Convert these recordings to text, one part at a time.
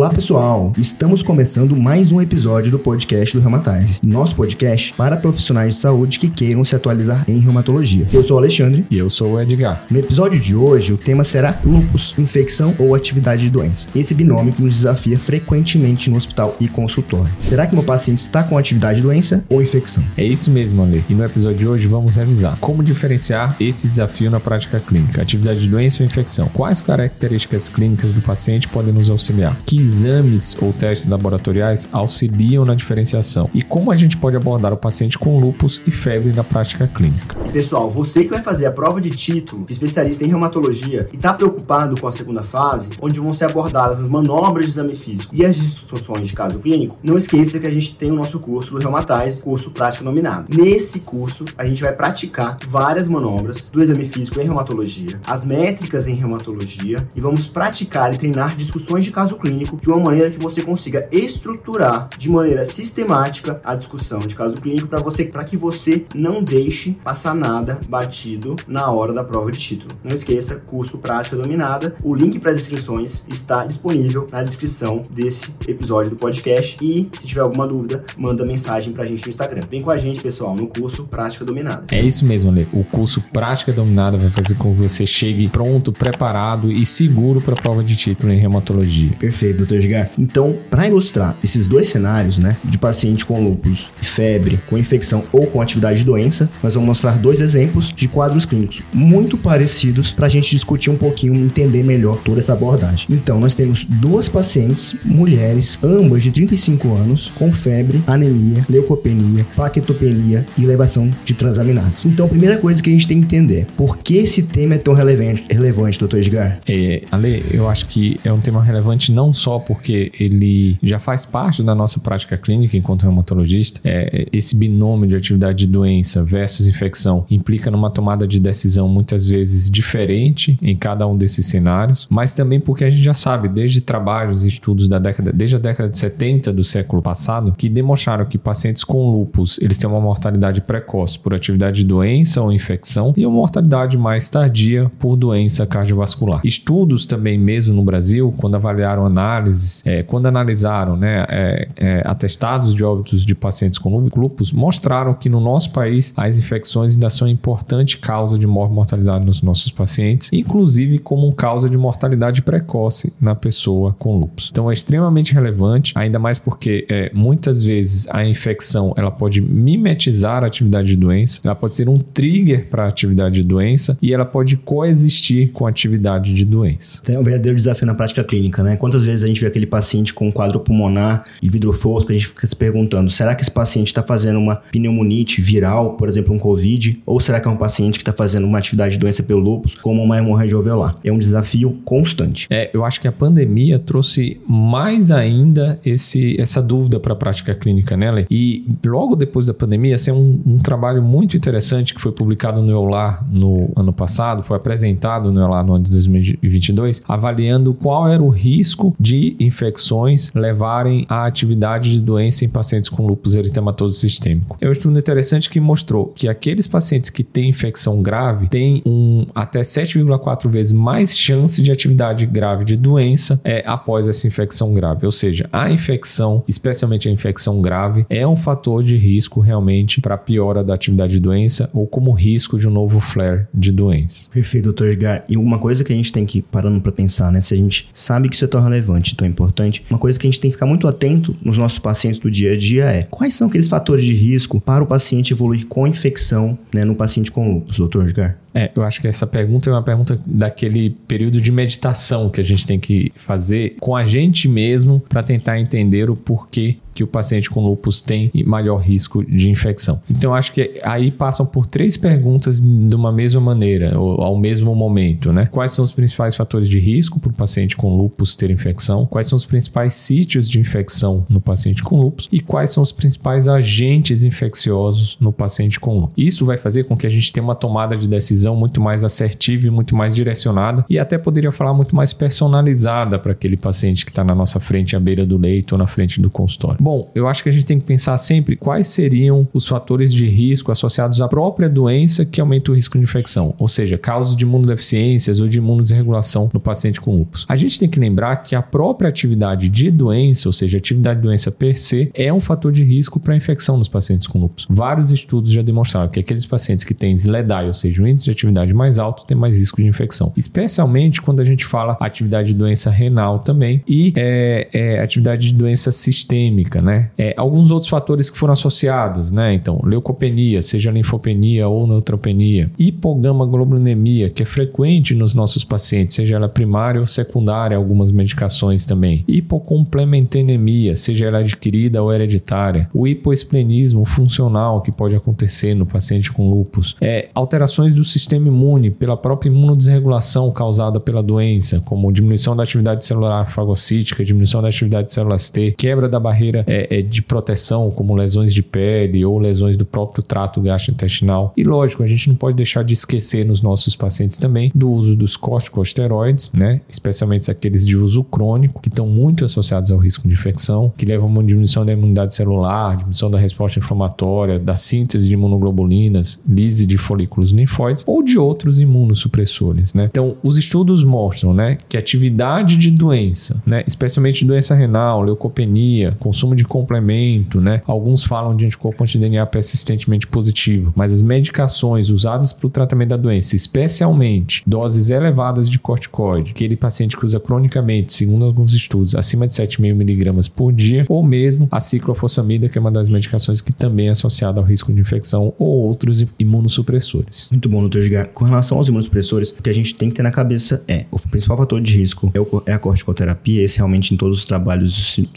Olá pessoal, estamos começando mais um episódio do podcast do Reumatize, nosso podcast para profissionais de saúde que queiram se atualizar em reumatologia. Eu sou o Alexandre e eu sou o Edgar. No episódio de hoje, o tema será lupus, infecção ou atividade de doença. Esse binômio que nos desafia frequentemente no hospital e consultório. Será que meu paciente está com atividade de doença ou infecção? É isso mesmo, Ale. E no episódio de hoje vamos revisar como diferenciar esse desafio na prática clínica, atividade de doença ou infecção. Quais características clínicas do paciente podem nos auxiliar? Que exames ou testes laboratoriais auxiliam na diferenciação e como a gente pode abordar o paciente com lúpus e febre na prática clínica. Pessoal, você que vai fazer a prova de título especialista em reumatologia e está preocupado com a segunda fase, onde vão ser abordadas as manobras de exame físico e as discussões de caso clínico, não esqueça que a gente tem o nosso curso do Reumatize, curso prático nominado. Nesse curso, a gente vai praticar várias manobras do exame físico em reumatologia, as métricas em reumatologia e vamos praticar e treinar discussões de caso clínico de uma maneira que você consiga estruturar de maneira sistemática a discussão de caso clínico para você para que você não deixe passar nada batido na hora da prova de título. Não esqueça, curso prática dominada. O link para as inscrições está disponível na descrição desse episódio do podcast e se tiver alguma dúvida, manda mensagem para a gente no Instagram. Vem com a gente, pessoal, no curso Prática Dominada. É isso mesmo, Ale. O curso Prática Dominada vai fazer com que você chegue pronto, preparado e seguro para a prova de título em reumatologia. Perfeito. Dr. Edgar. Então, para ilustrar esses dois cenários, né, de paciente com lúpus, febre, com infecção ou com atividade de doença, nós vamos mostrar dois exemplos de quadros clínicos muito parecidos para a gente discutir um pouquinho entender melhor toda essa abordagem. Então, nós temos duas pacientes, mulheres, ambas de 35 anos, com febre, anemia, leucopenia, plaquetopenia e elevação de transaminases. Então, a primeira coisa que a gente tem que entender, por que esse tema é tão relevante, relevante Dr. Edgar? É, Ale, eu acho que é um tema relevante não só porque ele já faz parte da nossa prática clínica enquanto reumatologista. É, esse binômio de atividade de doença versus infecção implica numa tomada de decisão muitas vezes diferente em cada um desses cenários, mas também porque a gente já sabe, desde trabalhos e estudos da década, desde a década de 70 do século passado, que demonstraram que pacientes com lúpus eles têm uma mortalidade precoce por atividade de doença ou infecção e uma mortalidade mais tardia por doença cardiovascular. Estudos também, mesmo no Brasil, quando avaliaram análise é, quando analisaram né, é, é, atestados de óbitos de pacientes com lúpus, mostraram que no nosso país as infecções ainda são importante causa de mortalidade nos nossos pacientes, inclusive como causa de mortalidade precoce na pessoa com lúpus. Então é extremamente relevante, ainda mais porque é, muitas vezes a infecção ela pode mimetizar a atividade de doença, ela pode ser um trigger para a atividade de doença e ela pode coexistir com a atividade de doença. Tem um verdadeiro desafio na prática clínica, né? Quantas vezes a gente vê aquele paciente com um quadro pulmonar de vidro fosco, a gente fica se perguntando: será que esse paciente está fazendo uma pneumonite viral, por exemplo, um Covid? Ou será que é um paciente que está fazendo uma atividade de doença pelo lúpus, como uma hemorragia alveolar? É um desafio constante. É, eu acho que a pandemia trouxe mais ainda esse, essa dúvida para a prática clínica, né, Lê? E logo depois da pandemia, assim, um, um trabalho muito interessante que foi publicado no EULAR no ano passado, foi apresentado no EULAR no ano de 2022, avaliando qual era o risco de infecções levarem à atividade de doença em pacientes com lúpus eritematoso sistêmico. É um estudo interessante que mostrou que aqueles pacientes que têm infecção grave têm um até 7,4 vezes mais chance de atividade grave de doença é, após essa infecção grave. Ou seja, a infecção, especialmente a infecção grave, é um fator de risco realmente para piora da atividade de doença ou como risco de um novo flare de doença. Perfeito, doutor Edgar. E uma coisa que a gente tem que ir parando para pensar, né? Se a gente sabe que isso é tão relevante, tão importante, uma coisa que a gente tem que ficar muito atento nos nossos pacientes do dia a dia é quais são aqueles fatores de risco para o paciente evoluir com infecção né, no paciente com lúpus, doutor Edgar? É, eu acho que essa pergunta é uma pergunta daquele período de meditação que a gente tem que fazer com a gente mesmo para tentar entender o porquê que o paciente com lúpus tem maior risco de infecção. Então, acho que aí passam por três perguntas de uma mesma maneira, ou ao mesmo momento, né? Quais são os principais fatores de risco para o paciente com lúpus ter infecção? Quais são os principais sítios de infecção no paciente com lúpus? E quais são os principais agentes infecciosos no paciente com lúpus? Isso vai fazer com que a gente tenha uma tomada de decisão muito mais assertiva e muito mais direcionada e até poderia falar muito mais personalizada para aquele paciente que está na nossa frente, à beira do leito ou na frente do consultório. Bom, eu acho que a gente tem que pensar sempre quais seriam os fatores de risco associados à própria doença que aumenta o risco de infecção, ou seja, causas de imunodeficiências ou de imunodesregulação no paciente com lúpus. A gente tem que lembrar que a própria atividade de doença, ou seja, a atividade de doença per se, é um fator de risco para infecção nos pacientes com lúpus. Vários estudos já demonstraram que aqueles pacientes que têm SLEDAI, ou seja, um índice de atividade mais alto, têm mais risco de infecção. Especialmente quando a gente fala atividade de doença renal também e é, é, atividade de doença sistêmica, né? É, alguns outros fatores que foram associados, né? Então, leucopenia, seja linfopenia ou neutropenia, hipogama-globulinemia, que é frequente nos nossos pacientes, seja ela primária ou secundária, algumas medicações também. Hipocomplementenemia, seja ela adquirida ou hereditária. O hipoesplenismo funcional que pode acontecer no paciente com lúpus. É, alterações do sistema imune pela própria imunodesregulação causada pela doença, como diminuição da atividade celular fagocítica, diminuição da atividade de células T, quebra da barreira é, é, de proteção, como lesões de pele ou lesões do próprio trato gastrointestinal. E lógico, a gente não pode deixar de esquecer nos nossos pacientes também do uso dos corticosteroides, né? especialmente aqueles de uso crônico, que estão muito associados ao risco de infecção, que levam a uma diminuição da imunidade celular, diminuição da resposta inflamatória, da síntese de imunoglobulinas, lise de folículos linfóides ou de outros imunossupressores. Né? Então, os estudos mostram né, que atividade de doença, né, especialmente doença renal, leucopenia, consumo de complemento, né, alguns falam de anticorpo anti-DNA persistentemente positivo, mas as medicações usadas para o tratamento da doença, especialmente doses elevadas de corticoide, aquele paciente que usa cronicamente, segundo alguns estudos, acima de 7,5 miligramas por dia, ou mesmo a ciclofosfamida, que é uma das medicações que também é associada ao risco de infecção ou outros imunossupressores. Muito bom, doutor Edgar. Com relação aos imunossupressores, o que a gente tem que ter na cabeça é o principal fator de risco é, é a corticoterapia. Esse realmente em todos os trabalhos se,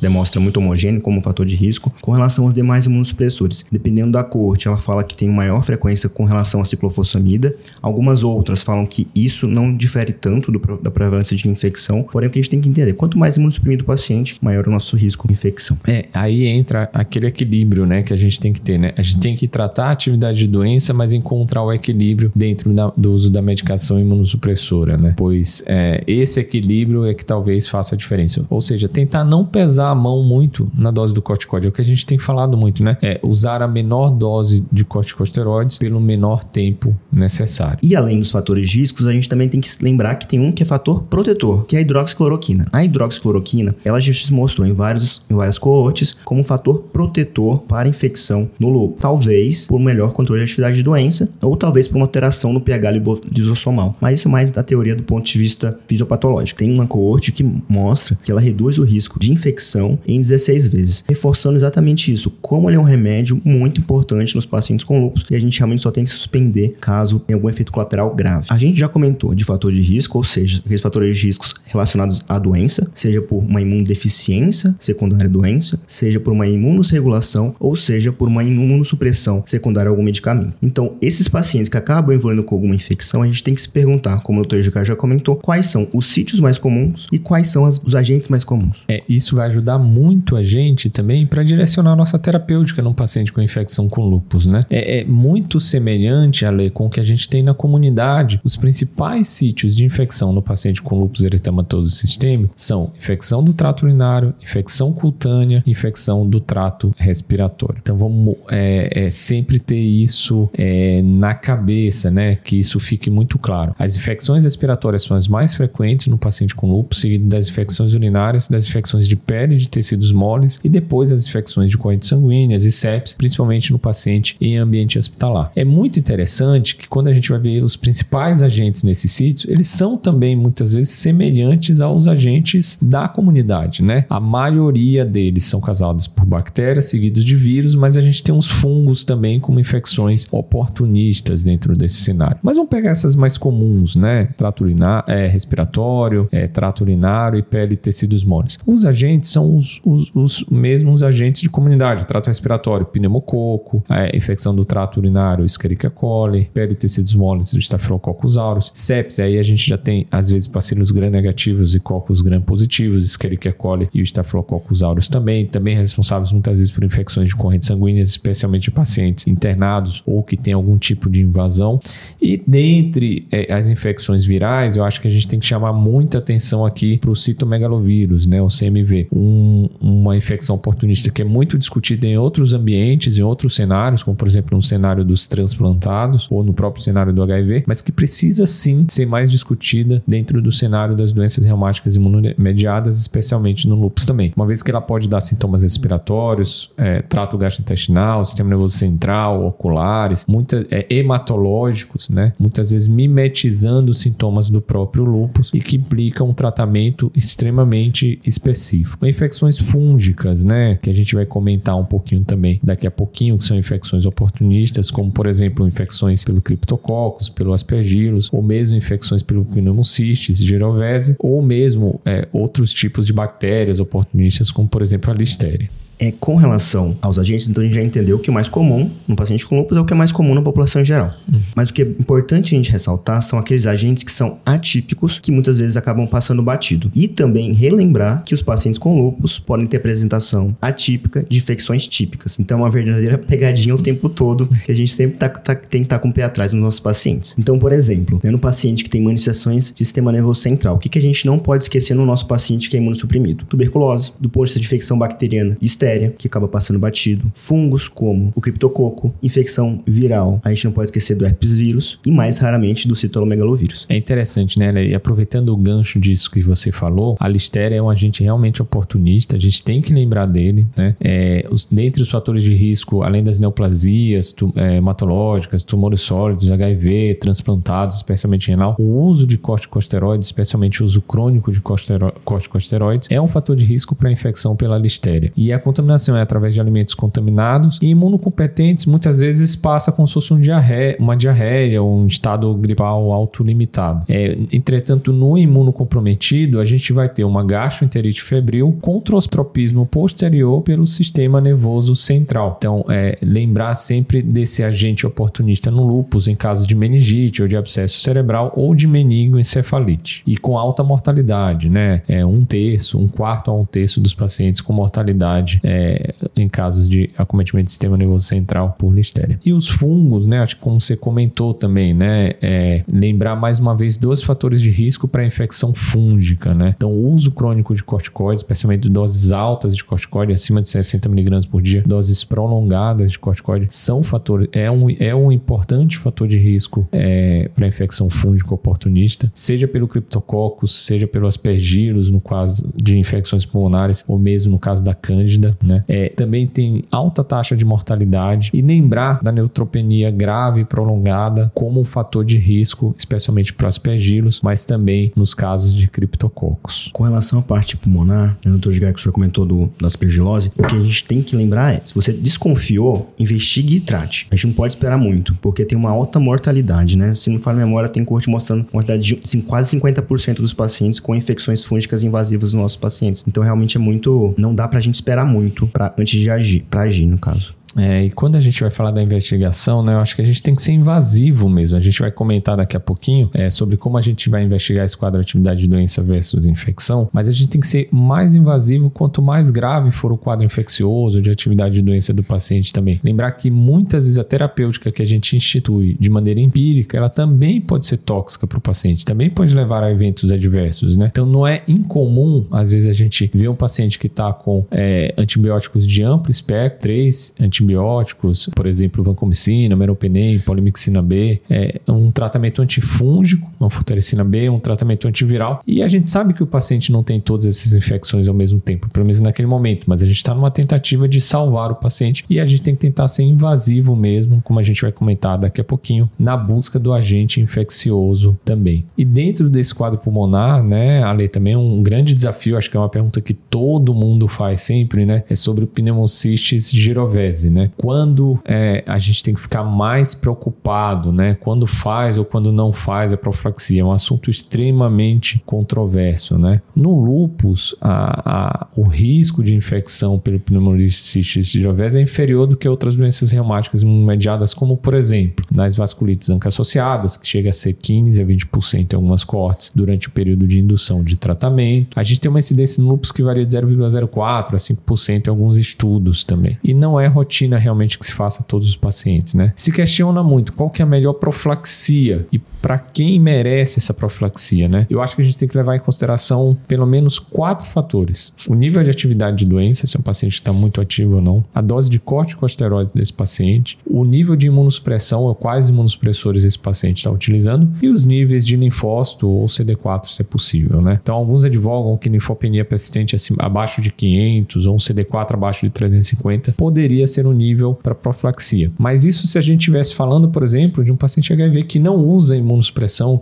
demonstra, muito homogêneo como fator de risco. Com relação aos demais imunossupressores, dependendo da corte, ela fala que tem maior frequência com relação à ciclofosfamida. Algumas outras falam que isso não difere tanto do, da prevalência de infecção. Porém, o que a gente tem que entender, quanto mais imunossuprimido o paciente, maior o nosso risco de infecção. É, aí entra aquele equilíbrio, né, que a gente tem que ter, né? A gente tem que tratar a atividade de doença, mas encontrar o equilíbrio dentro da, do uso da medicação imunossupressora, né? Pois é, esse equilíbrio é que talvez faça a diferença. Ou seja, tentar não pesar a mão muito na dose do corticóide, é o que a gente tem falado muito, né? É usar a menor dose de corticosteroides pelo menor tempo necessário. E além dos fatores riscos, a gente também tem que lembrar que tem um que é fator protetor, que é a hidroxicloroquina. A hidroxicloroquina, ela já se mostrou em, vários, em várias coortes como fator protetor para infecção no lúpus. Talvez por melhor controle de atividade de doença, ou talvez por uma alteração no pH lisossomal. Mas isso é mais da teoria do ponto de vista fisiopatológico. Tem uma coorte que mostra que ela reduz o risco de infecção em 16 vezes, reforçando exatamente isso, como ele é um remédio muito importante nos pacientes com lúpus e a gente realmente só tem que suspender caso tenha algum efeito colateral grave. A gente já comentou de fator de risco, ou seja, aqueles fatores de riscos relacionados à doença, seja por uma imunodeficiência secundária à doença, seja por uma imunosregulação ou seja por uma imunossupressão secundária a algum medicamento. Então, esses pacientes que acabam evoluindo com alguma infecção, a gente tem que se perguntar, como o Dr. Gicar já comentou, quais são os sítios mais comuns e quais são as, os agentes mais comuns. É, isso vai ajudar muito a gente também para direcionar a nossa terapêutica num paciente com infecção com lúpus, né? É, é muito semelhante, Ale, com o que a gente tem na comunidade. Os principais sítios de infecção no paciente com lúpus eritematoso sistêmico são infecção do trato urinário, infecção cutânea, infecção do trato respiratório. Então vamos é, é, sempre ter isso é, na cabeça, né? Que isso fique muito claro. As infecções respiratórias são as mais frequentes no paciente com lúpus, seguido das infecções urinárias, das infecções de pele, de tecidos moles e depois as infecções de correntes sanguíneas e sepsis, principalmente no paciente em ambiente hospitalar. É muito interessante que quando a gente vai ver os principais agentes nesses sítios, eles são também muitas vezes semelhantes aos agentes da comunidade, né? A maioria deles são causados por bactérias, seguidos de vírus, mas a gente tem uns fungos também como infecções oportunistas dentro desse cenário. Mas vamos pegar essas mais comuns, né? Trato urinário, é, respiratório, é, trato urinário e pele e tecidos moles. Os agentes são os, os, os mesmos agentes de comunidade, trato respiratório, pneumococo, é, infecção do trato urinário, Escherichia coli, pele e tecidos moles do Staphylococcus aureus, sepsis, aí a gente já tem às vezes bacilos gram-negativos e cocos gram-positivos, Escherichia coli e o Staphylococcus aureus também, também responsáveis muitas vezes por infecções de correntes sanguíneas, especialmente em pacientes internados ou que têm algum tipo de invasão. E dentre é, as infecções virais, eu acho que a gente tem que chamar muita atenção aqui para o citomegalovírus, né, o CMV, um, uma infecção oportunista que é muito discutida em outros ambientes, em outros cenários, como por exemplo no cenário dos transplantados ou no próprio cenário do HIV, mas que precisa sim ser mais discutida dentro do cenário das doenças reumáticas imunomediadas, especialmente no lúpus também. Uma vez que ela pode dar sintomas respiratórios, é, trato gastrointestinal, sistema nervoso central, oculares, muita, é, hematológicos, né? Muitas vezes mimetizando os sintomas do próprio lúpus e que implicam um tratamento extremamente específico. Infecções fúngicas, né? Que a gente vai comentar um pouquinho também daqui a pouquinho, que são infecções oportunistas, como por exemplo infecções pelo criptococcus, pelo aspergillus, ou mesmo infecções pelo pneumocystis, girovese, ou mesmo é, outros tipos de bactérias oportunistas, como por exemplo a listéria. É, com relação aos agentes, então a gente já entendeu que o mais comum no paciente com lúpus é o que é mais comum na população em geral. Hum. Mas o que é importante a gente ressaltar são aqueles agentes que são atípicos, que muitas vezes acabam passando batido. E também relembrar que os pacientes com lúpus podem ter apresentação atípica de infecções típicas. Então é uma verdadeira pegadinha o tempo todo, que a gente sempre tá, tá, tem que estar tá com o pé atrás nos nossos pacientes. Então, por exemplo, né, no paciente que tem manifestações de sistema nervoso central, o que, que a gente não pode esquecer no nosso paciente que é imunossuprimido? Tuberculose, do ponto de vista de infecção bacteriana, bactéria, que acaba passando batido, fungos como o criptococo, infecção viral, a gente não pode esquecer do herpes vírus e mais raramente do citolomegalovírus. É interessante, né, E aproveitando o gancho disso que você falou, a listéria é um agente realmente oportunista, a gente tem que lembrar dele, né? É, os, dentre os fatores de risco, além das neoplasias tu, é, hematológicas, tumores sólidos, HIV, transplantados, especialmente renal, o uso de corticosteroides, especialmente o uso crônico de corticosteroides, é um fator de risco para infecção pela listéria. E a contaminação é através de alimentos contaminados. E imunocompetentes muitas vezes passa como se fosse um diarreia, uma diarreia ou um estado gripal autolimitado. É, entretanto, no imunocomprometido, a gente vai ter uma gastroenterite febril com tropismo posterior pelo sistema nervoso central. Então, é, lembrar sempre desse agente oportunista no lúpus em caso de meningite ou de abscesso cerebral ou de meningoencefalite. E com alta mortalidade, né? É um terço, um quarto a um terço dos pacientes com mortalidade é, em casos de acometimento do sistema nervoso central por listéria. E os fungos, né? Acho que como você comentou também, né? É, lembrar mais uma vez dois fatores de risco para infecção fúngica, né? Então, o uso crônico de corticoides, especialmente doses altas de corticoide, acima de 60 mg por dia, doses prolongadas de corticoide, são fatores, é um, é um importante fator de risco é, para infecção fúngica oportunista, seja pelo criptococcus, seja pelo aspergillus, no caso de infecções pulmonares, ou mesmo no caso da cândida, né? É, também tem alta taxa de mortalidade e lembrar da neutropenia grave e prolongada como um fator de risco, especialmente para aspergilos, mas também nos casos de criptococos. Com relação à parte pulmonar, né, doutor Edgar, que o senhor comentou do, da aspergilose, o que a gente tem que lembrar é, se você desconfiou, investigue e trate. A gente não pode esperar muito, porque tem uma alta mortalidade, né? Se não fala memória, tem corte mostrando mortalidade de assim, quase 50% dos pacientes com infecções fúngicas invasivas nos nossos pacientes. Então, realmente é muito... Não dá pra gente esperar muito para antes de agir, para agir no caso. É, e quando a gente vai falar da investigação, né, eu acho que a gente tem que ser invasivo mesmo. A gente vai comentar daqui a pouquinho é, sobre como a gente vai investigar esse quadro de atividade de doença versus infecção, mas a gente tem que ser mais invasivo quanto mais grave for o quadro infeccioso de atividade de doença do paciente também. Lembrar que muitas vezes a terapêutica que a gente institui de maneira empírica, ela também pode ser tóxica para o paciente, também pode levar a eventos adversos, né? Então não é incomum, às vezes, a gente ver um paciente que está com é, antibióticos de amplo espectro, três antibióticos antibióticos, por exemplo, vancomicina, meropenem, polimixina B, é um tratamento antifúngico, anfotericina B, um tratamento antiviral. E a gente sabe que o paciente não tem todas essas infecções ao mesmo tempo, pelo menos naquele momento, mas a gente está numa tentativa de salvar o paciente e a gente tem que tentar ser invasivo mesmo, como a gente vai comentar daqui a pouquinho, na busca do agente infeccioso também. E dentro desse quadro pulmonar, né, Ale, também um grande desafio, acho que é uma pergunta que todo mundo faz sempre, né, é sobre o pneumocystis girovese né? Quando é, a gente tem que ficar mais preocupado, né? Quando faz ou quando não faz a profilaxia. É um assunto extremamente controverso, né? No lupus, a, a, o risco de infecção pelo pneumocystis girovese é inferior do que outras doenças reumáticas imediadas, como, por exemplo, nas vasculites ANCA-associadas, que chega a ser 15 a 20% em algumas cortes durante o período de indução de tratamento. A gente tem uma incidência no lupus que varia de 0,04 a 5% em alguns estudos também. E não é rotina rotina realmente que se faça a todos os pacientes, né? Se questiona muito qual que é a melhor profilaxia e para quem merece essa profilaxia, né? Eu acho que a gente tem que levar em consideração pelo menos quatro fatores: o nível de atividade de doença, se o paciente está muito ativo ou não, a dose de corticosteroides desse paciente, o nível de imunossupressão ou quais imunossupressores esse paciente está utilizando e os níveis de linfócito ou CD4, se é possível, né? Então, alguns advogam que linfopenia persistente abaixo de 500 ou um CD4 abaixo de 350 poderia ser um nível para profilaxia. Mas isso se a gente estivesse falando, por exemplo, de um paciente HIV que não usa imunossupressão,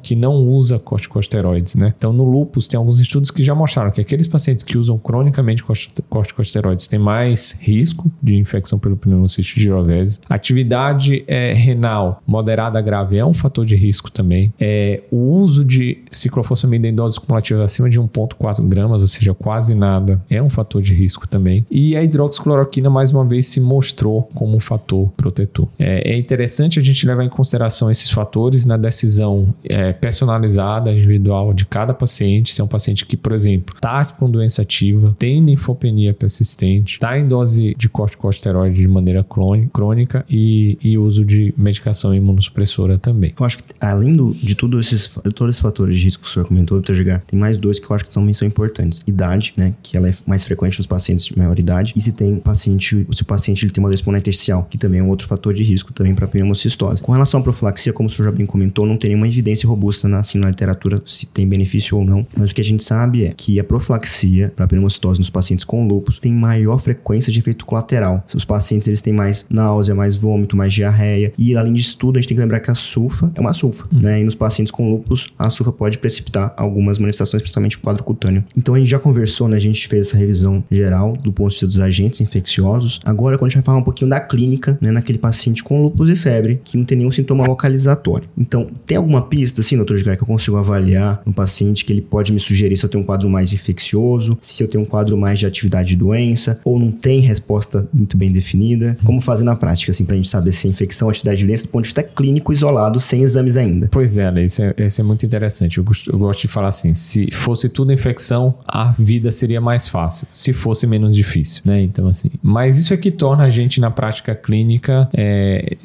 que não usa corticosteroides, né? Então, no lupus, tem alguns estudos que já mostraram que aqueles pacientes que usam cronicamente corticosteroides têm mais risco de infecção pelo pneumociste girovese. Atividade é, renal moderada grave é um fator de risco também. É, o uso de ciclofosfamida em doses cumulativas acima de 1,4 gramas, ou seja, quase nada, é um fator de risco também. E a hidroxicloroquina, mais uma vez, se mostrou como um fator protetor. É, é interessante a gente levar em consideração esses fatores na decisão decisão é, personalizada, individual de cada paciente. Se é um paciente que, por exemplo, está com doença ativa, tem linfopenia persistente, está em dose de corticosteroide de maneira crônica e, e uso de medicação imunossupressora também. Eu acho que, além do, de tudo esses, todos esses fatores de risco que o senhor comentou, Dr. Gigar, tem mais dois que eu acho que também são importantes. Idade, né, que ela é mais frequente nos pacientes de maior idade, e se tem paciente, se o paciente ele tem uma doença intersticial, que também é um outro fator de risco também para pneumocistose. Com relação à profilaxia, como o senhor já bem comentou, não tem tem nenhuma evidência robusta na, assim, na literatura se tem benefício ou não. Mas o que a gente sabe é que a profilaxia para pneumocitose nos pacientes com lúpus tem maior frequência de efeito colateral. Os pacientes eles têm mais náusea, mais vômito, mais diarreia. E além disso tudo, a gente tem que lembrar que a sulfa é uma sulfa, hum. né? E nos pacientes com lúpus, a sulfa pode precipitar algumas manifestações, principalmente o quadro cutâneo. Então a gente já conversou, né? A gente fez essa revisão geral do ponto de vista dos agentes infecciosos. Agora, quando a gente vai falar um pouquinho da clínica, né? Naquele paciente com lúpus e febre, que não tem nenhum sintoma localizatório. Então, tem tem alguma pista, assim, doutor Edgar, que eu consigo avaliar um paciente que ele pode me sugerir se eu tenho um quadro mais infeccioso, se eu tenho um quadro mais de atividade de doença, ou não tem resposta muito bem definida? Como fazer na prática, assim, pra gente saber se é infecção ou atividade de doença do ponto de vista clínico isolado, sem exames ainda? Pois é, isso é, isso é muito interessante. Eu gosto, eu gosto de falar assim, se fosse tudo infecção, a vida seria mais fácil. Se fosse menos difícil, né? Então, assim, mas isso é que torna a gente na prática clínica é,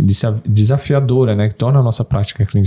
desafiadora, né? Que torna a nossa prática clínica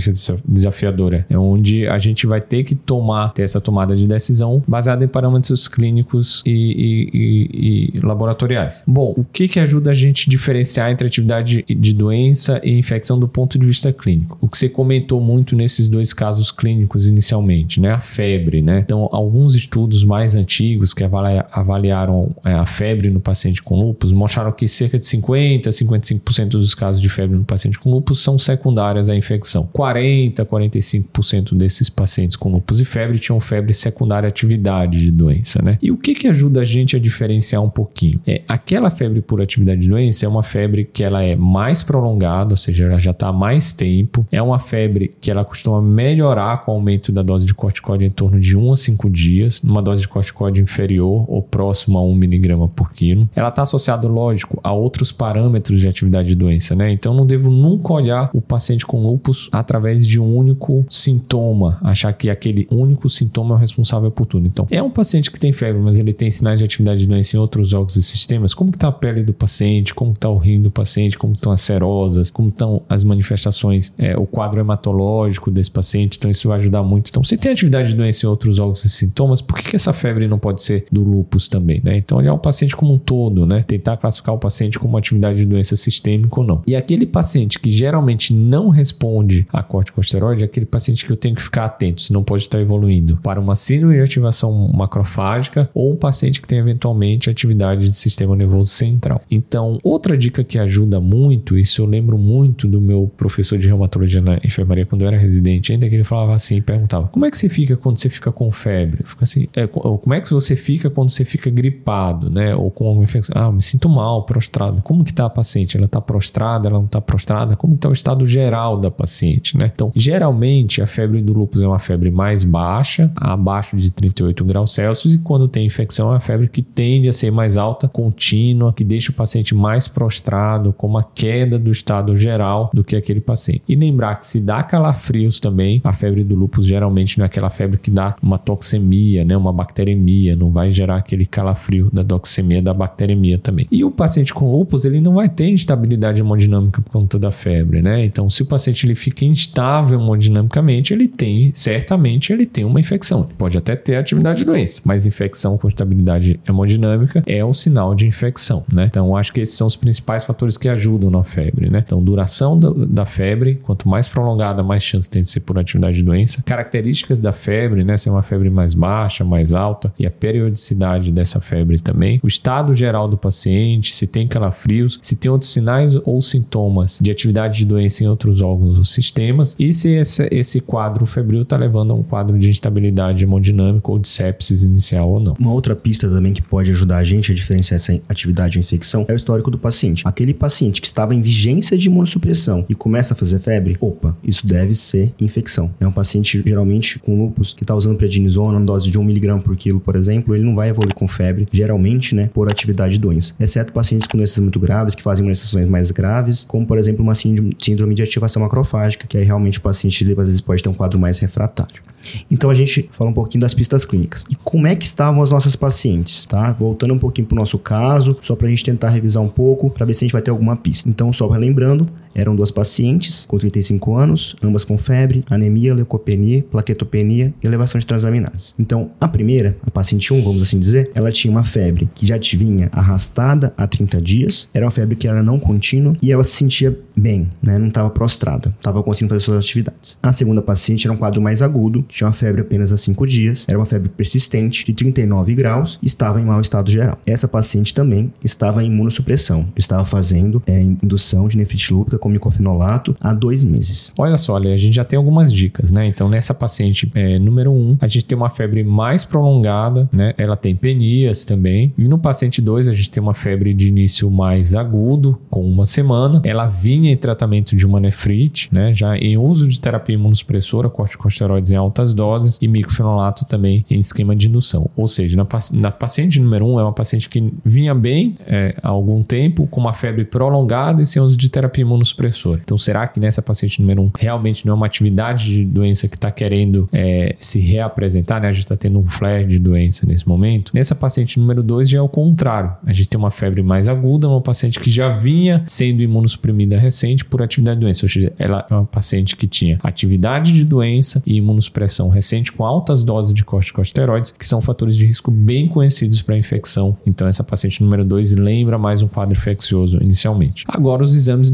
desafiadora. É onde a gente vai ter que tomar, ter essa tomada de decisão baseada em parâmetros clínicos e, e, e, e laboratoriais. Bom, o que, que ajuda a gente a diferenciar entre atividade de doença e infecção do ponto de vista clínico? O que você comentou muito nesses dois casos clínicos inicialmente, né? A febre, né? Então, alguns estudos mais antigos que avaliaram é, a febre no paciente com lúpus mostraram que cerca de 50 a 55% dos casos de febre no paciente com lúpus são secundárias à infecção. 40 40% a 45% desses pacientes com lúpus e febre tinham febre secundária atividade de doença, né? E o que que ajuda a gente a diferenciar um pouquinho? É, aquela febre por atividade de doença é uma febre que ela é mais prolongada, ou seja, ela já está há mais tempo. É uma febre que ela costuma melhorar com o aumento da dose de corticóide em torno de 1 a 5 dias, numa dose de corticóide inferior ou próximo a 1 miligrama por quilo. Ela está associada, lógico, a outros parâmetros de atividade de doença, né? Então não devo nunca olhar o paciente com lúpus através de de um único sintoma, achar que aquele único sintoma é o responsável por tudo. Então, é um paciente que tem febre, mas ele tem sinais de atividade de doença em outros órgãos e sistemas, como está a pele do paciente, como está o rim do paciente, como estão as serosas, como estão as manifestações, é, o quadro hematológico desse paciente, então isso vai ajudar muito. Então, se tem atividade de doença em outros órgãos e sintomas, por que, que essa febre não pode ser do lúpus também, né? Então, olhar o paciente como um todo, né? Tentar classificar o paciente como atividade de doença sistêmica ou não. E aquele paciente que geralmente não responde a corticosteroide corticosteroide é aquele paciente que eu tenho que ficar atento, se não pode estar evoluindo para uma síndrome de ativação macrofágica ou um paciente que tem eventualmente atividade de sistema nervoso central. Então, outra dica que ajuda muito, isso eu lembro muito do meu professor de reumatologia na enfermaria quando eu era residente, ainda que ele falava assim, perguntava: "Como é que você fica quando você fica com febre?" Fica assim, é, como é que você fica quando você fica gripado, né, ou com alguma infecção? Ah, me sinto mal, prostrado. Como que tá a paciente? Ela tá prostrada, ela não tá prostrada? Como está o estado geral da paciente, né? Então, geralmente, a febre do lúpus é uma febre mais baixa, abaixo de 38 graus Celsius, e quando tem infecção, é uma febre que tende a ser mais alta, contínua, que deixa o paciente mais prostrado, com uma queda do estado geral do que aquele paciente. E lembrar que se dá calafrios também, a febre do lúpus geralmente não é aquela febre que dá uma toxemia, né, uma bacteremia, não vai gerar aquele calafrio da toxemia, da bacteremia também. E o paciente com lúpus, ele não vai ter instabilidade hemodinâmica por conta da febre, né? Então, se o paciente ele fica instável hemodinamicamente, ele tem, certamente, ele tem uma infecção. Ele pode até ter atividade de doença, mas infecção com estabilidade hemodinâmica é um sinal de infecção, né? Então, acho que esses são os principais fatores que ajudam na febre, né? Então, duração da febre, quanto mais prolongada, mais chance tem de ser por atividade de doença. Características da febre, né? Se é uma febre mais baixa, mais alta, e a periodicidade dessa febre também. O estado geral do paciente, se tem calafrios, se tem outros sinais ou sintomas de atividade de doença em outros órgãos ou sistemas, e se esse, esse quadro febril está levando a um quadro de instabilidade hemodinâmica ou de sepsis inicial ou não. Uma outra pista também que pode ajudar a gente a diferenciar essa atividade ou infecção é o histórico do paciente. Aquele paciente que estava em vigência de imunossupressão e começa a fazer febre, opa, isso deve ser infecção. É um paciente geralmente com lúpus que está usando prednisona, dose de 1mg por quilo, por exemplo, ele não vai evoluir com febre, geralmente, né, por atividade de doença. Exceto pacientes com doenças muito graves, que fazem manifestações mais graves, como, por exemplo, uma síndrome de ativação macrofágica, que aí realmente o paciente, às vezes, pode ter um quadro mais refratário. Então a gente fala um pouquinho das pistas clínicas. E como é que estavam as nossas pacientes, tá? Voltando um pouquinho pro nosso caso, só pra gente tentar revisar um pouco, para ver se a gente vai ter alguma pista. Então, só lembrando, eram duas pacientes com 35 anos, ambas com febre, anemia, leucopenia, plaquetopenia e elevação de transaminases. Então, a primeira, a paciente 1, vamos assim dizer, ela tinha uma febre que já vinha arrastada há 30 dias, era uma febre que era não contínua e ela se sentia bem, né? Não estava prostrada, estava conseguindo fazer suas atividades. A segunda paciente era um quadro mais agudo, tinha uma febre apenas há 5 dias, era uma febre persistente de 39 graus estava em mau estado geral. Essa paciente também estava em imunossupressão, estava fazendo é, indução de nefrite lúpica com micofenolato há dois meses. Olha só, a gente já tem algumas dicas, né? Então, nessa paciente é, número 1, um, a gente tem uma febre mais prolongada, né? Ela tem penias também. E no paciente 2, a gente tem uma febre de início mais agudo, com uma semana. Ela vinha em tratamento de uma nefrite, né? Já em uso de terapia imunossupressora, corticosteroides em altas doses e microfenolato também em esquema de indução. Ou seja, na, na paciente número 1 um, é uma paciente que vinha bem é, há algum tempo, com uma febre prolongada e sem uso de terapia imunossupressora. Então, será que nessa paciente número 1 um, realmente não é uma atividade de doença que está querendo é, se reapresentar? Né? A gente está tendo um flare de doença nesse momento. Nessa paciente número 2 já é o contrário. A gente tem uma febre mais aguda, uma paciente que já vinha sendo imunossuprimida recente por atividade de doença. Ou seja, ela é uma paciente que tinha atividade de doença e imunossupressão recente com altas doses de corticosteroides, que são fatores de risco bem conhecidos para infecção. Então, essa paciente número 2 lembra mais um quadro infeccioso inicialmente. Agora, os exames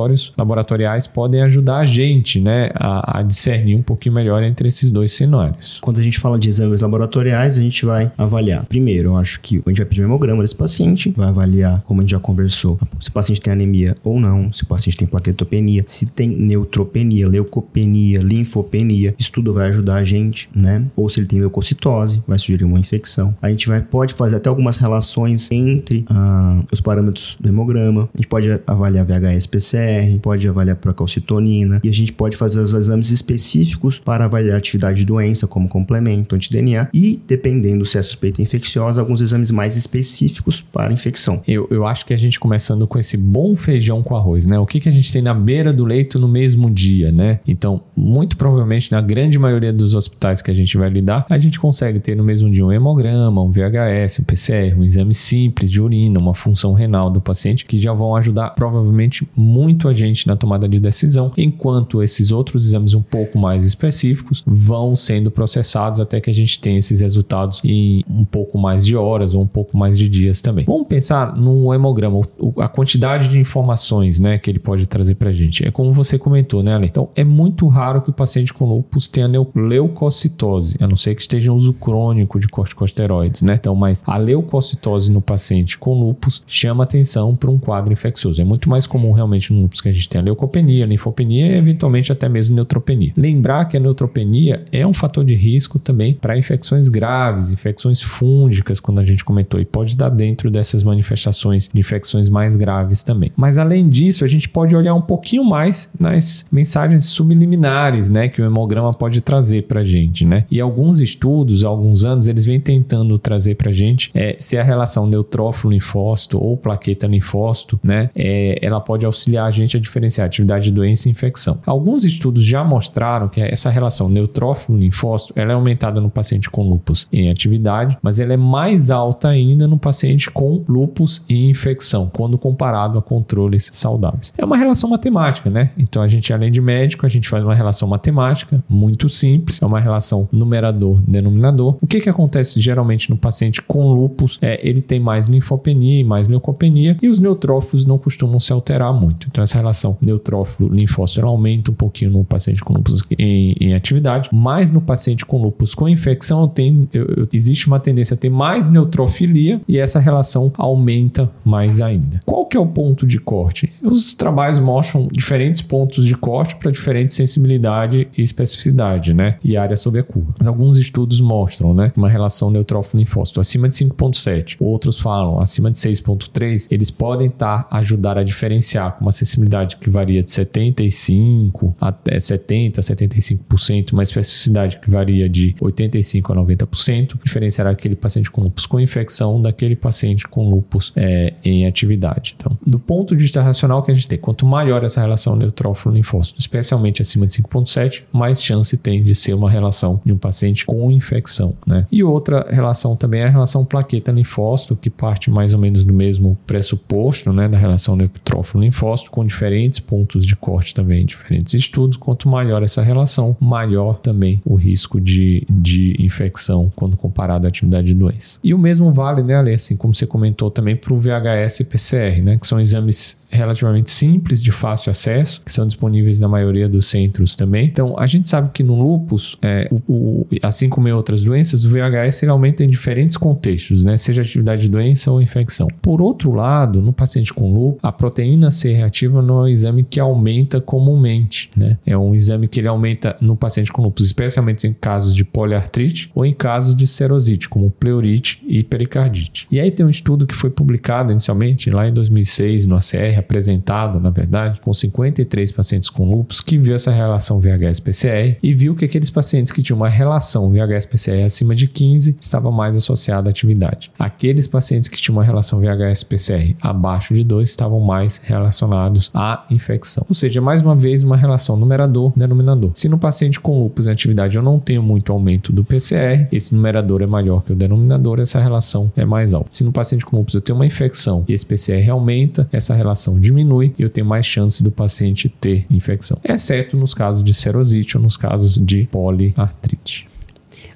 laboratórios laboratoriais podem ajudar a gente né, a, a discernir um pouquinho melhor entre esses dois cenários. Quando a gente fala de exames laboratoriais, a gente vai avaliar. Primeiro, eu acho que a gente vai pedir um hemograma desse paciente, vai avaliar, como a gente já conversou, se o paciente tem anemia ou não, se o paciente tem plaquetopenia, se tem neutropenia, leucopenia, linfopenia. Isso tudo vai ajudar a gente, né? Ou se ele tem leucocitose, vai sugerir uma infecção. A gente vai, pode fazer até algumas relações entre ah, os parâmetros do hemograma. A gente pode avaliar VHS-PCR, pode avaliar procalcitonina e a gente pode fazer os exames específicos para avaliar a atividade de doença, como complemento, anti-DNA e, dependendo se é suspeita infecciosa, alguns exames mais específicos para infecção. Eu, eu acho que a gente começando com esse bom feijão com arroz, né? O que, que a gente tem na beira do leito no mesmo dia, né? Então, muito provavelmente, na grande maioria dos hospitais que a gente vai lidar, a gente consegue ter no mesmo dia um hemograma, um VHS, um PCR, um exame simples de urina, uma função renal do paciente, que já vão ajudar provavelmente muito a gente na tomada de decisão, enquanto esses outros exames um pouco mais específicos vão sendo processados até que a gente tenha esses resultados em um pouco mais de horas ou um pouco mais de dias também. Vamos pensar no hemograma, a quantidade de informações né, que ele pode trazer para a gente. É como você comentou, né, Ale? Então, é muito raro que o paciente com lúpus tenha leucocitose, a não ser que esteja em uso crônico de corticosteroides, né? Então, mas a leucocitose no paciente com lúpus chama atenção para um quadro infeccioso. É muito mais comum realmente no que a gente tem a leucopenia, a linfopenia e eventualmente até mesmo neutropenia. Lembrar que a neutropenia é um fator de risco também para infecções graves, infecções fúngicas, quando a gente comentou, e pode dar dentro dessas manifestações de infecções mais graves também. Mas além disso, a gente pode olhar um pouquinho mais nas mensagens subliminares, né, que o hemograma pode trazer para gente, né? E alguns estudos, há alguns anos, eles vêm tentando trazer para gente é, se a relação neutrófilo-linfócito ou plaqueta-linfócito, né, é, ela pode auxiliar a gente a diferenciar atividade de doença e infecção. Alguns estudos já mostraram que essa relação neutrófilo-linfócito ela é aumentada no paciente com lúpus em atividade, mas ela é mais alta ainda no paciente com lúpus e infecção, quando comparado a controles saudáveis. É uma relação matemática, né? Então a gente, além de médico, a gente faz uma relação matemática muito simples, é uma relação numerador-denominador. O que, que acontece geralmente no paciente com lúpus? É, ele tem mais linfopenia e mais leucopenia e os neutrófilos não costumam se alterar muito. Então essa relação neutrófilo-linfócito aumenta um pouquinho no paciente com lúpus em, em atividade, mas no paciente com lúpus com infecção tem, eu, eu, existe uma tendência a ter mais neutrofilia e essa relação aumenta mais ainda. Qual que é o ponto de corte? Os trabalhos mostram diferentes pontos de corte para diferente sensibilidade e especificidade, né? E área sob a curva. Mas alguns estudos mostram, né? Uma relação neutrófilo-linfócito acima de 5.7. Outros falam acima de 6.3. Eles podem estar tá, ajudar a diferenciar com uma sensibilidade que varia de 75 até 70, 75%, uma especificidade que varia de 85 a 90%. Diferenciar aquele paciente com lúpus com infecção daquele paciente com lúpus é, em atividade. Então, do ponto de vista racional que a gente tem, quanto maior essa relação neutrófilo-linfócito, especialmente acima de 5.7, mais chance tem de ser uma relação de um paciente com infecção, né? E outra relação também é a relação plaqueta-linfócito, que parte mais ou menos do mesmo pressuposto, né, da relação neutrófilo-linfócito, com diferentes pontos de corte também, diferentes estudos. Quanto maior essa relação, maior também o risco de, de infecção quando comparado à atividade de doença. E o mesmo vale, né, Ale, assim como você comentou também para o VHS e PCR, né, que são exames relativamente simples, de fácil acesso, que são disponíveis na maioria dos centros também. Então, a gente sabe que no lupus, é, o, o, assim como em outras doenças, o VHS aumenta em diferentes contextos, né? seja atividade de doença ou infecção. Por outro lado, no paciente com lupus, a proteína C reativa não é um exame que aumenta comumente. Né? É um exame que ele aumenta no paciente com lupus, especialmente em casos de poliartrite ou em casos de serosite, como pleurite e pericardite. E aí tem um estudo que foi publicado inicialmente lá em 2006 no ACR, apresentado, na verdade, com 53 pacientes com lupus que viu essa relação VHS-PCR e viu que aqueles pacientes que tinham uma relação VHS-PCR acima de 15 estavam mais associados à atividade. Aqueles pacientes que tinham uma relação VHS-PCR abaixo de 2 estavam mais relacionados à infecção. Ou seja, mais uma vez, uma relação numerador-denominador. Se no paciente com lupus em atividade eu não tenho muito aumento do PCR, esse numerador é maior que o denominador, essa relação é mais alta. Se no paciente com lupus eu tenho uma infecção e esse PCR aumenta, essa relação diminui e eu tenho mais chance do paciente ter infecção, exceto nos casos de serosite ou nos casos de poliartrite.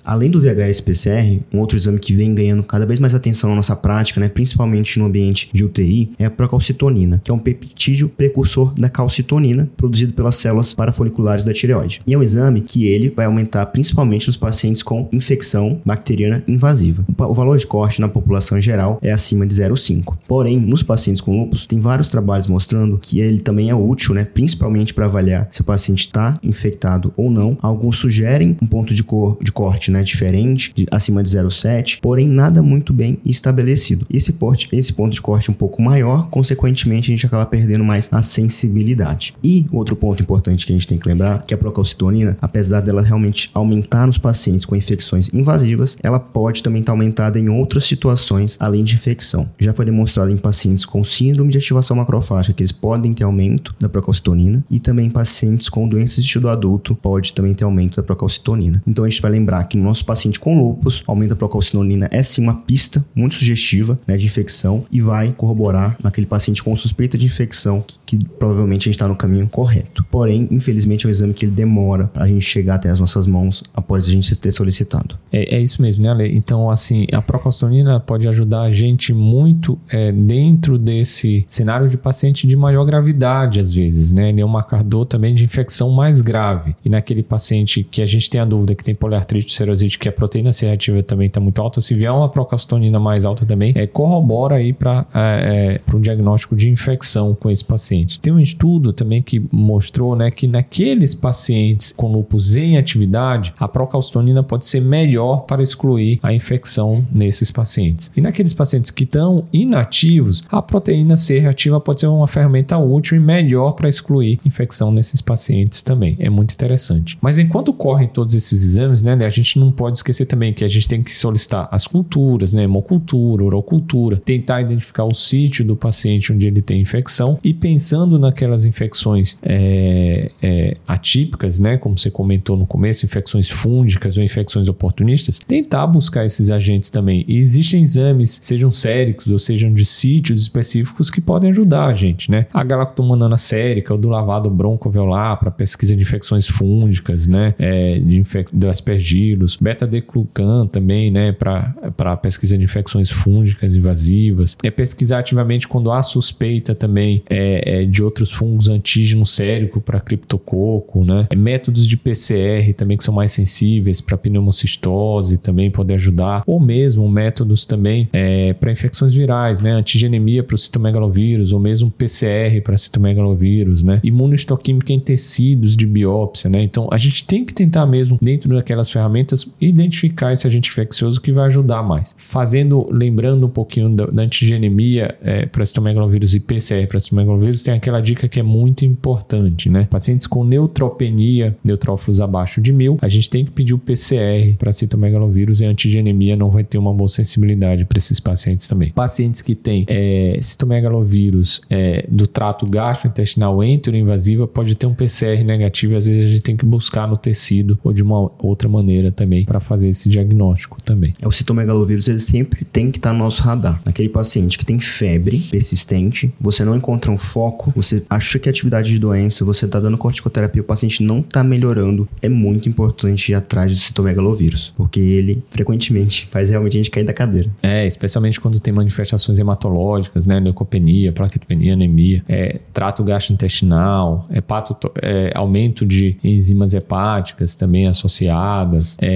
Além do VHS-PCR, um outro exame que vem ganhando cada vez mais atenção na nossa prática, né, principalmente no ambiente de UTI, é a procalcitonina, que é um peptídeo precursor da calcitonina, produzido pelas células parafoliculares da tireoide. E é um exame que ele vai aumentar principalmente nos pacientes com infecção bacteriana invasiva. O valor de corte na população em geral é acima de 0,5. Porém, nos pacientes com lúpus, tem vários trabalhos mostrando que ele também é útil, né, principalmente para avaliar se o paciente está infectado ou não. Alguns sugerem um ponto de, cor, de corte né, diferente, de, acima de 0,7, porém nada muito bem estabelecido. Esse, porte, esse ponto de corte um pouco maior, consequentemente a gente acaba perdendo mais a sensibilidade. E outro ponto importante que a gente tem que lembrar, que a procalcitonina, apesar dela realmente aumentar nos pacientes com infecções invasivas, ela pode também estar aumentada em outras situações além de infecção. Já foi demonstrado em pacientes com síndrome de ativação macrofágica que eles podem ter aumento da procalcitonina e também em pacientes com doenças de estudo adulto pode também ter aumento da procalcitonina. Então a gente vai lembrar que nosso paciente com lúpus, aumento da procalcinonina é sim uma pista muito sugestiva né, de infecção e vai corroborar naquele paciente com suspeita de infecção que, que provavelmente a gente está no caminho correto. Porém, infelizmente, é um exame que ele demora para a gente chegar até as nossas mãos após a gente ter solicitado. É, é isso mesmo, né, Ale? Então, assim, a procalcinonina pode ajudar a gente muito é, dentro desse cenário de paciente de maior gravidade, às vezes, né? Ele é um marcador também de infecção mais grave. E naquele paciente que a gente tem a dúvida que tem poliartrite enterocite, que a proteína C reativa também está muito alta, se vier uma procalcitonina mais alta também, é, corrobora aí para é, é, um diagnóstico de infecção com esse paciente. Tem um estudo também que mostrou né, que naqueles pacientes com lupus em atividade, a procalcitonina pode ser melhor para excluir a infecção nesses pacientes. E naqueles pacientes que estão inativos, a proteína C reativa pode ser uma ferramenta útil e melhor para excluir infecção nesses pacientes também. É muito interessante. Mas enquanto correm todos esses exames, né, a gente não pode esquecer também que a gente tem que solicitar as culturas, né, hemocultura, urocultura, tentar identificar o sítio do paciente onde ele tem infecção e pensando naquelas infecções é, é, atípicas, né, como você comentou no começo, infecções fúngicas ou infecções oportunistas, tentar buscar esses agentes também. E existem exames, sejam séricos ou sejam de sítios específicos que podem ajudar a gente, né? A galactomanana sérica, ou do lavado broncoalveolar para pesquisa de infecções fúngicas, né? É, de, infec de aspergilos, beta-declucan também, né? Para pesquisa de infecções fúngicas invasivas. É pesquisar ativamente quando há suspeita também é, é de outros fungos antígenos sérico para criptococo, né? É, métodos de PCR também que são mais sensíveis para pneumocistose também podem ajudar, ou mesmo métodos também é, para infecções virais, né? Antigenemia para o citomegalovírus, ou mesmo PCR para citomegalovírus, né? Imunohistoquímica em tecidos de biópsia, né? Então a gente tem que tentar mesmo, dentro daquelas ferramentas, identificar esse agente infeccioso que vai ajudar mais. Fazendo, lembrando um pouquinho da, da antigenemia é, para citomegalovírus e PCR para citomegalovírus, tem aquela dica que é muito importante, né? Pacientes com neutropenia, neutrófilos abaixo de mil, a gente tem que pedir o PCR para citomegalovírus e antigenemia não vai ter uma boa sensibilidade para esses pacientes também. Pacientes que têm é, citomegalovírus é, do trato gastrointestinal enteroinvasiva pode ter um PCR negativo às vezes a gente tem que buscar no tecido ou de uma outra maneira também para fazer esse diagnóstico também. É, o citomegalovírus ele sempre tem que estar tá no nosso radar. Naquele paciente que tem febre persistente, você não encontra um foco, você acha que é atividade de doença, você está dando corticoterapia, o paciente não está melhorando, é muito importante ir atrás do citomegalovírus, porque ele frequentemente faz realmente a gente cair da cadeira. É, especialmente quando tem manifestações hematológicas, né, leucopenia, plaquetopenia, anemia, é, trato gastrointestinal, hepato, é, aumento de enzimas hepáticas também associadas, é,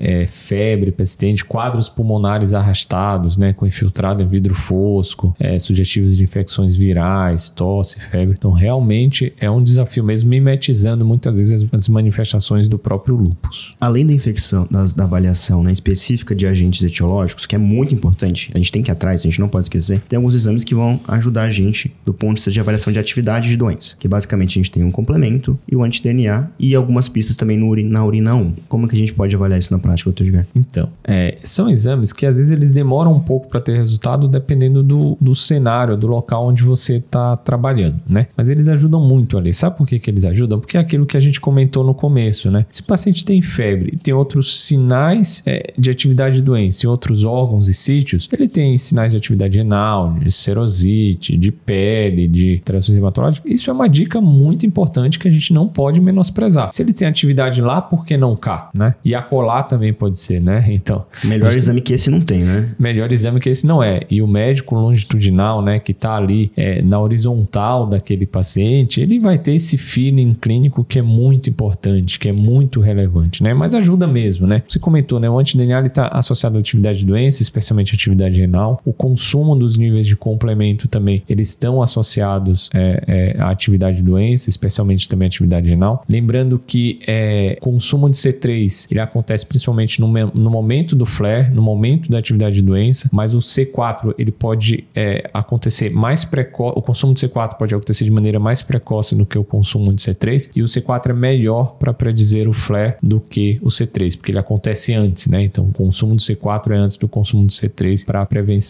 é, febre persistente, quadros pulmonares arrastados, né, com infiltrado em vidro fosco, é, sugestivos de infecções virais, tosse, febre. Então, realmente é um desafio mesmo, mimetizando muitas vezes as, as manifestações do próprio lúpus. Além da infecção, das, da avaliação né, específica de agentes etiológicos, que é muito importante, a gente tem que ir atrás, a gente não pode esquecer, tem alguns exames que vão ajudar a gente do ponto de vista de avaliação de atividade de doença, que basicamente a gente tem um complemento e o anti-DNA e algumas pistas também no na urina 1. Como que a gente pode avaliar isso na prática, doutor Edgar? Então, é, são exames que às vezes eles demoram um pouco para ter resultado dependendo do, do cenário, do local onde você está trabalhando, né? Mas eles ajudam muito ali. Sabe por que, que eles ajudam? Porque é aquilo que a gente comentou no começo, né? Se o paciente tem febre e tem outros sinais é, de atividade de doença em outros órgãos e sítios, ele tem sinais de atividade renal, de serosite, de pele, de alterações hematológicas. Isso é uma dica muito importante que a gente não pode menosprezar. Se ele tem atividade lá, por que não cá, né? E acolá também pode ser, né? Então. Melhor exame que esse não tem, né? Melhor exame que esse não é. E o médico longitudinal, né, que tá ali é, na horizontal daquele paciente, ele vai ter esse feeling clínico que é muito importante, que é muito relevante, né? Mas ajuda mesmo, né? Você comentou, né? O anti-DNA está associado à atividade de doença, especialmente à atividade renal. O consumo dos níveis de complemento também, eles estão associados é, é, à atividade de doença, especialmente também à atividade renal. Lembrando que é, consumo de C3, ele acontece principalmente no, no momento do flare, no momento da atividade de doença, mas o C4, ele pode é, acontecer mais precoce, o consumo de C4 pode acontecer de maneira mais precoce do que o consumo de C3, e o C4 é melhor para predizer o flare do que o C3, porque ele acontece antes, né? Então, o consumo do C4 é antes do consumo do C3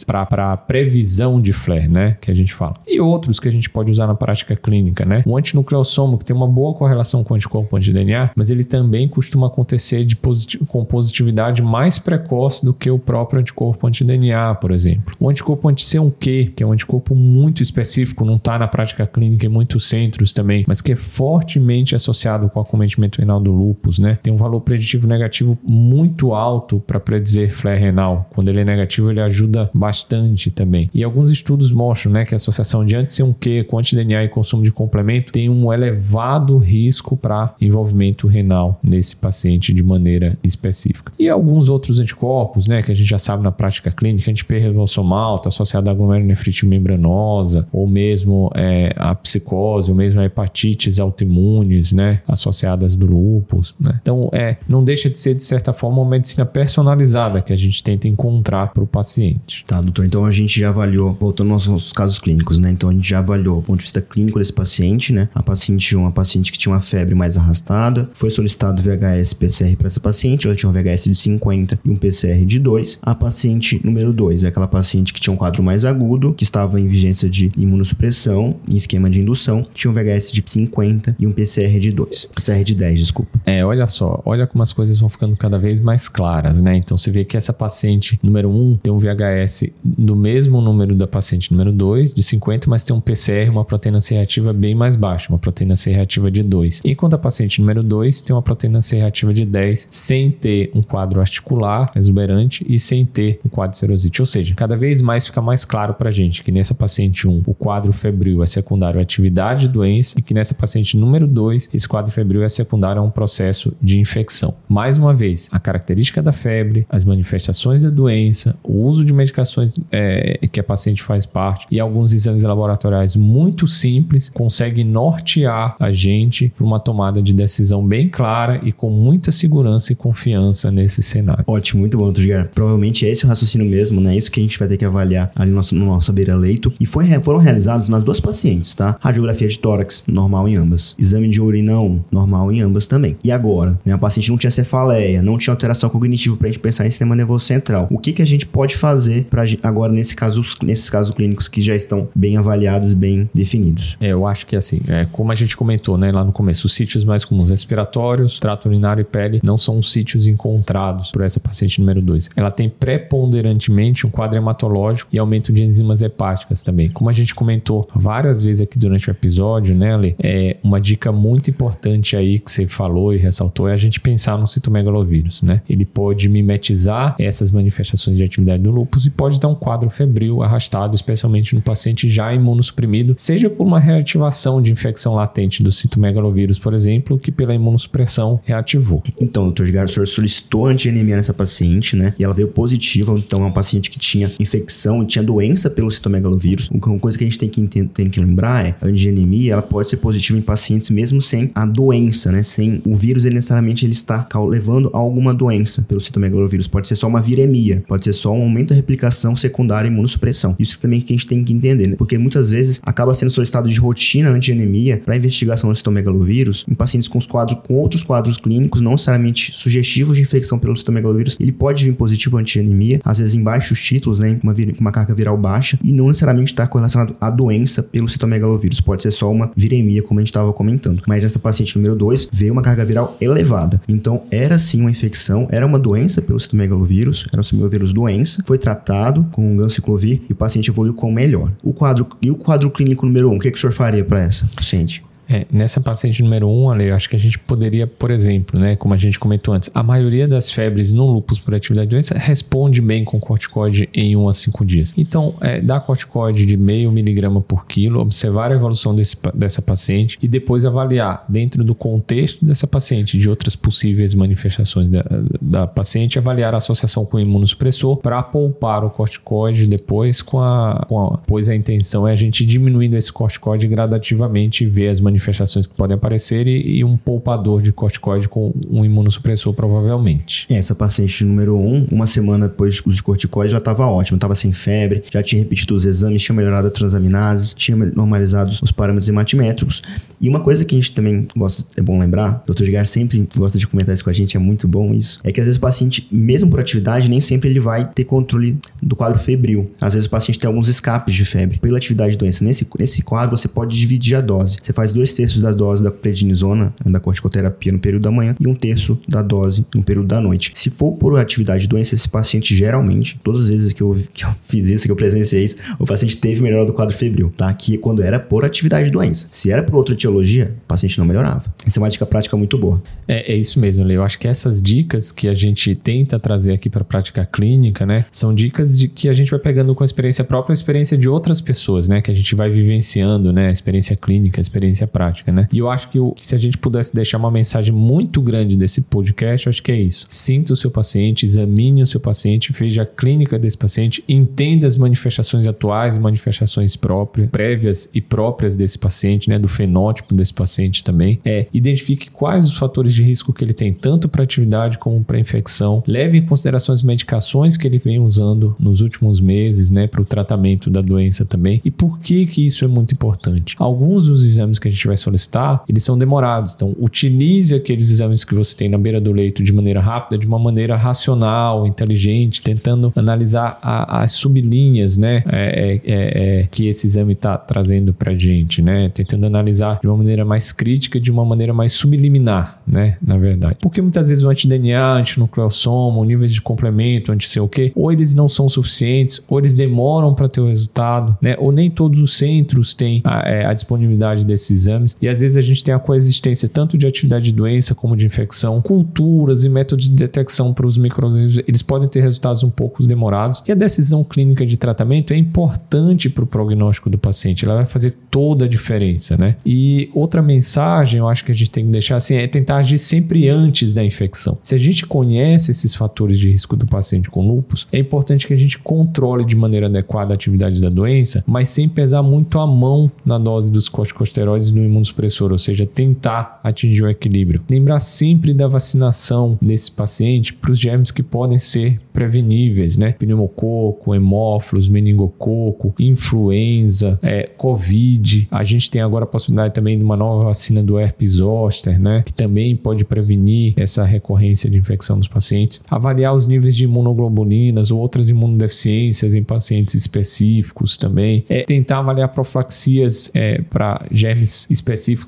para previsão de flare, né? Que a gente fala. E outros que a gente pode usar na prática clínica, né? O antinucleossomo, que tem uma boa correlação com o anticorpo anti-DNA, mas ele também costuma acontecer de posit com positividade mais precoce do que o próprio anticorpo anti-DNA, por exemplo. O anticorpo anti-C1Q, que é um anticorpo muito específico, não está na prática clínica em muitos centros também, mas que é fortemente associado com acometimento renal do lúpus, né? Tem um valor preditivo negativo muito alto para predizer flare renal. Quando ele é negativo, ele ajuda bastante também. E alguns estudos mostram, né, que a associação de anti-C1Q com anti-DNA e consumo de complemento tem um elevado risco para envolvimento renal nesse paciente de maneira maneira específica. E alguns outros anticorpos, né, que a gente já sabe na prática clínica, antiperrenossomal, está associado à glomerulonefrite membranosa, ou mesmo é, a psicose, ou mesmo a hepatites autoimunes, né, associadas do lúpus, né. Então, é, não deixa de ser, de certa forma, uma medicina personalizada que a gente tenta encontrar para o paciente. Tá, doutor, então a gente já avaliou, voltando aos nossos casos clínicos, né, então a gente já avaliou do ponto de vista clínico desse paciente, né, a paciente 1, uma paciente que tinha uma febre mais arrastada, foi solicitado VHS PCR para essa paciente, ela tinha um VHS de 50 e um PCR de 2. A paciente número 2 é aquela paciente que tinha um quadro mais agudo, que estava em vigência de imunossupressão, em esquema de indução, tinha um VHS de 50 e um PCR de 2. PCR de 10, desculpa. É, olha só, olha como as coisas vão ficando cada vez mais claras, né? Então você vê que essa paciente número 1 tem um VHS do mesmo número da paciente número 2, de 50, mas tem um PCR, uma proteína C reativa bem mais baixa, uma proteína C reativa de 2. Enquanto a paciente número 2 tem uma proteína C reativa de 10, sem ter um quadro articular exuberante e sem ter um quadro de serosite. Ou seja, cada vez mais fica mais claro para a gente que nessa paciente 1 o quadro febril é secundário à atividade de doença e que nessa paciente número 2 esse quadro febril é secundário a um processo de infecção. Mais uma vez, a característica da febre, as manifestações da doença, o uso de medicações é, que a paciente faz parte e alguns exames laboratoriais muito simples conseguem nortear a gente para uma tomada de decisão bem clara e com muita segurança e confiança nesse cenário. Ótimo, muito bom, Tudgar. Provavelmente esse é o raciocínio mesmo, né? Isso que a gente vai ter que avaliar ali no nosso, no nosso beira-leito. E foi, foram realizados nas duas pacientes, tá? Radiografia de tórax, normal em ambas. Exame de urina 1, normal em ambas também. E agora, né? A paciente não tinha cefaleia, não tinha alteração cognitiva pra gente pensar em sistema nervoso central. O que, que a gente pode fazer para agora nesse caso, nesses casos clínicos que já estão bem avaliados, bem definidos? É, eu acho que assim, é, como a gente comentou, né, lá no começo, os sítios mais comuns respiratórios, trato urinário e pele não são sítios encontrados por essa paciente número 2. Ela tem preponderantemente um quadro hematológico e aumento de enzimas hepáticas também. Como a gente comentou várias vezes aqui durante o episódio, né? É uma dica muito importante aí que você falou e ressaltou é a gente pensar no citomegalovírus, né? Ele pode mimetizar essas manifestações de atividade do lúpus e pode dar um quadro febril arrastado, especialmente no paciente já imunossuprimido, seja por uma reativação de infecção latente do citomegalovírus, por exemplo, que pela imunossupressão reativou. Então, doutor Edgar, o senhor solicitou antianemia nessa paciente, né? E ela veio positiva, então é uma paciente que tinha infecção, tinha doença pelo citomegalovírus. Uma coisa que a gente tem que, tem que lembrar é a antianemia, ela pode ser positiva em pacientes mesmo sem a doença, né? Sem o vírus, ele necessariamente ele está levando a alguma doença pelo citomegalovírus. Pode ser só uma viremia, pode ser só um aumento da replicação secundária e imunossupressão. Isso também que a gente tem que entender, né? Porque muitas vezes acaba sendo solicitado de rotina antianemia para investigação do citomegalovírus em pacientes com os quadros com outros quadros clínicos não necessariamente sugestivos de infecção pelo citomegalovírus. Ele pode vir positivo antianemia, às vezes em baixos títulos, né, com uma, uma carga viral baixa e não necessariamente está correlacionado à doença pelo citomegalovírus. Pode ser só uma viremia, como a gente estava comentando. Mas nessa paciente número 2 veio uma carga viral elevada. Então era sim uma infecção, era uma doença pelo citomegalovírus, era o citomegalovírus doença, foi tratado com um ganciclovir e o paciente evoluiu com melhor. O quadro e o quadro clínico número 1, um, o que, que o senhor faria para essa paciente? É, nessa paciente número 1, um, Ale, eu acho que a gente poderia, por exemplo, né, como a gente comentou antes, a maioria das febres no lúpus por atividade de doença responde bem com corticoide em 1 a 5 dias. Então, é, dar corticoide de meio miligrama por quilo, observar a evolução desse, dessa paciente e depois avaliar, dentro do contexto dessa paciente, de outras possíveis manifestações da, da paciente, avaliar a associação com o imunossupressor para poupar o corticoide depois com a, com a, pois a intenção é a gente diminuindo esse corticoide gradativamente e ver as manifestações manifestações que podem aparecer e, e um poupador de corticoide com um imunossupressor, provavelmente. Essa paciente número 1, um, uma semana depois de uso de corticoide, já estava ótima, estava sem febre, já tinha repetido os exames, tinha melhorado a transaminases, tinha normalizado os parâmetros hematimétricos. E uma coisa que a gente também gosta, é bom lembrar, o Dr. Edgar sempre gosta de comentar isso com a gente, é muito bom isso, é que às vezes o paciente, mesmo por atividade, nem sempre ele vai ter controle do quadro febril. Às vezes o paciente tem alguns escapes de febre. Pela atividade de doença, nesse, nesse quadro você pode dividir a dose. Você faz dois dois terços da dose da prednisona, né, da corticoterapia no período da manhã, e um terço da dose no período da noite. Se for por atividade de doença, esse paciente geralmente, todas as vezes que eu, que eu fiz isso, que eu presenciei isso, o paciente teve melhora do quadro febril, tá? Que quando era por atividade de doença. Se era por outra etiologia, o paciente não melhorava. Essa é uma dica prática muito boa. É, é isso mesmo, Leo. Eu acho que essas dicas que a gente tenta trazer aqui para a prática clínica, né, são dicas de que a gente vai pegando com a experiência própria, a experiência de outras pessoas, né, que a gente vai vivenciando, né, a experiência clínica, a experiência prática, né? E eu acho que, que se a gente pudesse deixar uma mensagem muito grande desse podcast, eu acho que é isso. Sinta o seu paciente, examine o seu paciente, veja a clínica desse paciente, entenda as manifestações atuais, manifestações próprias, prévias e próprias desse paciente, né? Do fenótipo desse paciente também. É, identifique quais os fatores de risco que ele tem, tanto para atividade como para infecção. Leve em consideração as medicações que ele vem usando nos últimos meses, né? Para o tratamento da doença também. E por que que isso é muito importante? Alguns dos exames que a gente vai solicitar, eles são demorados. Então, utilize aqueles exames que você tem na beira do leito de maneira rápida, de uma maneira racional, inteligente, tentando analisar a, as sublinhas, né? É, é, é, é que esse exame está trazendo para gente, né? Tentando analisar de uma maneira mais crítica, de uma maneira mais subliminar, né? Na verdade. Porque muitas vezes o anti-DNA, antinucleosoma, níveis de complemento, anti-sei o quê, ou eles não são suficientes, ou eles demoram para ter o resultado, né? Ou nem todos os centros têm a, é, a disponibilidade desses exames. E às vezes a gente tem a coexistência tanto de atividade de doença como de infecção, culturas e métodos de detecção para os micro-organismos, eles podem ter resultados um pouco demorados. E a decisão clínica de tratamento é importante para o prognóstico do paciente, ela vai fazer toda a diferença, né? E outra mensagem, eu acho que a gente tem que deixar assim, é tentar agir sempre antes da infecção. Se a gente conhece esses fatores de risco do paciente com lúpus, é importante que a gente controle de maneira adequada a atividade da doença, mas sem pesar muito a mão na dose dos corticosteroides no imunossupressor, ou seja, tentar atingir o equilíbrio. Lembrar sempre da vacinação desse paciente para os germes que podem ser preveníveis, né? Pneumococo, hemófilos, meningococo, influenza, é, covid. A gente tem agora a possibilidade também de uma nova vacina do herpes zoster, né? Que também pode prevenir essa recorrência de infecção dos pacientes. Avaliar os níveis de imunoglobulinas ou outras imunodeficiências em pacientes específicos também. É, tentar avaliar profilaxias é, para germes específicos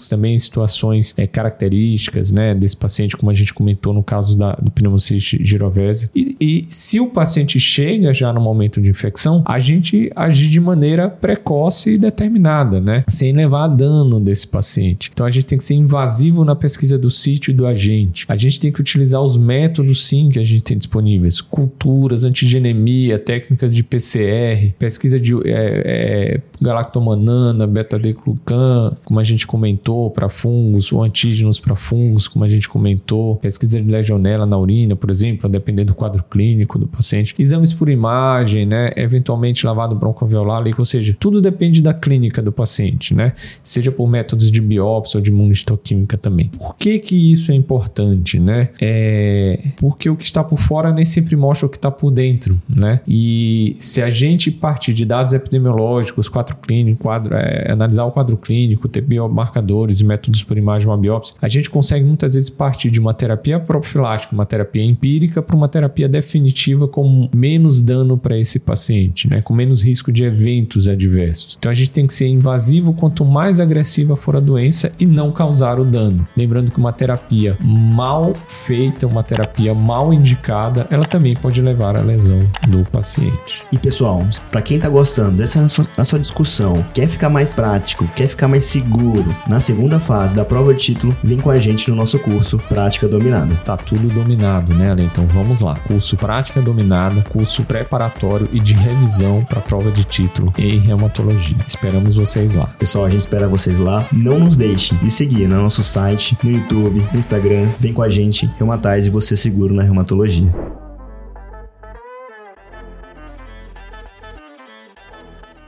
também em situações é, características, né? Desse paciente, como a gente comentou no caso da, do pneumociste girovese. E, e se o paciente chega já no momento de infecção, a gente agir de maneira precoce e determinada, né? Sem levar a dano desse paciente. Então a gente tem que ser invasivo na pesquisa do sítio e do agente. A gente tem que utilizar os métodos sim que a gente tem disponíveis: culturas, antigenemia, técnicas de PCR, pesquisa de é, é, galactomanana, beta-glucan, como a gente comentou, para fungos, ou antígenos para fungos, como a gente comentou, pesquisa de legionela na urina, por exemplo, dependendo do quadro clínico do paciente, exames por imagem, né, eventualmente lavado broncoalveolar, ou seja, tudo depende da clínica do paciente, né, seja por métodos de biópsia ou de imunistoquímica também. Por que que isso é importante, né? É porque o que está por fora nem sempre mostra o que está por dentro, né? E se a gente partir de dados epidemiológicos, quadro clínico, quadro, é, analisar o quadro clínico, ter biomarcadores e métodos por imagem, uma biópsia, a gente consegue muitas vezes partir de uma terapia profilática, uma terapia empírica, para uma terapia definitiva com menos dano para esse paciente, né? com menos risco de eventos adversos. Então a gente tem que ser invasivo quanto mais agressiva for a doença e não causar o dano. Lembrando que uma terapia mal feita, uma terapia mal indicada, ela também pode levar à lesão do paciente. E pessoal, para quem está gostando dessa nossa discussão, quer ficar mais prático, quer ficar mais seguro na segunda fase da prova de título, vem com a gente no nosso curso Prática Dominada. Tá tudo dominado, né, Ale? Então vamos lá. Curso Prática dominada, curso preparatório e de revisão para a prova de título em reumatologia. Esperamos vocês lá. Pessoal, a gente espera vocês lá. Não nos deixe de seguir no nosso site, no YouTube, no Instagram. Vem com a gente, Reumatize você seguro na reumatologia.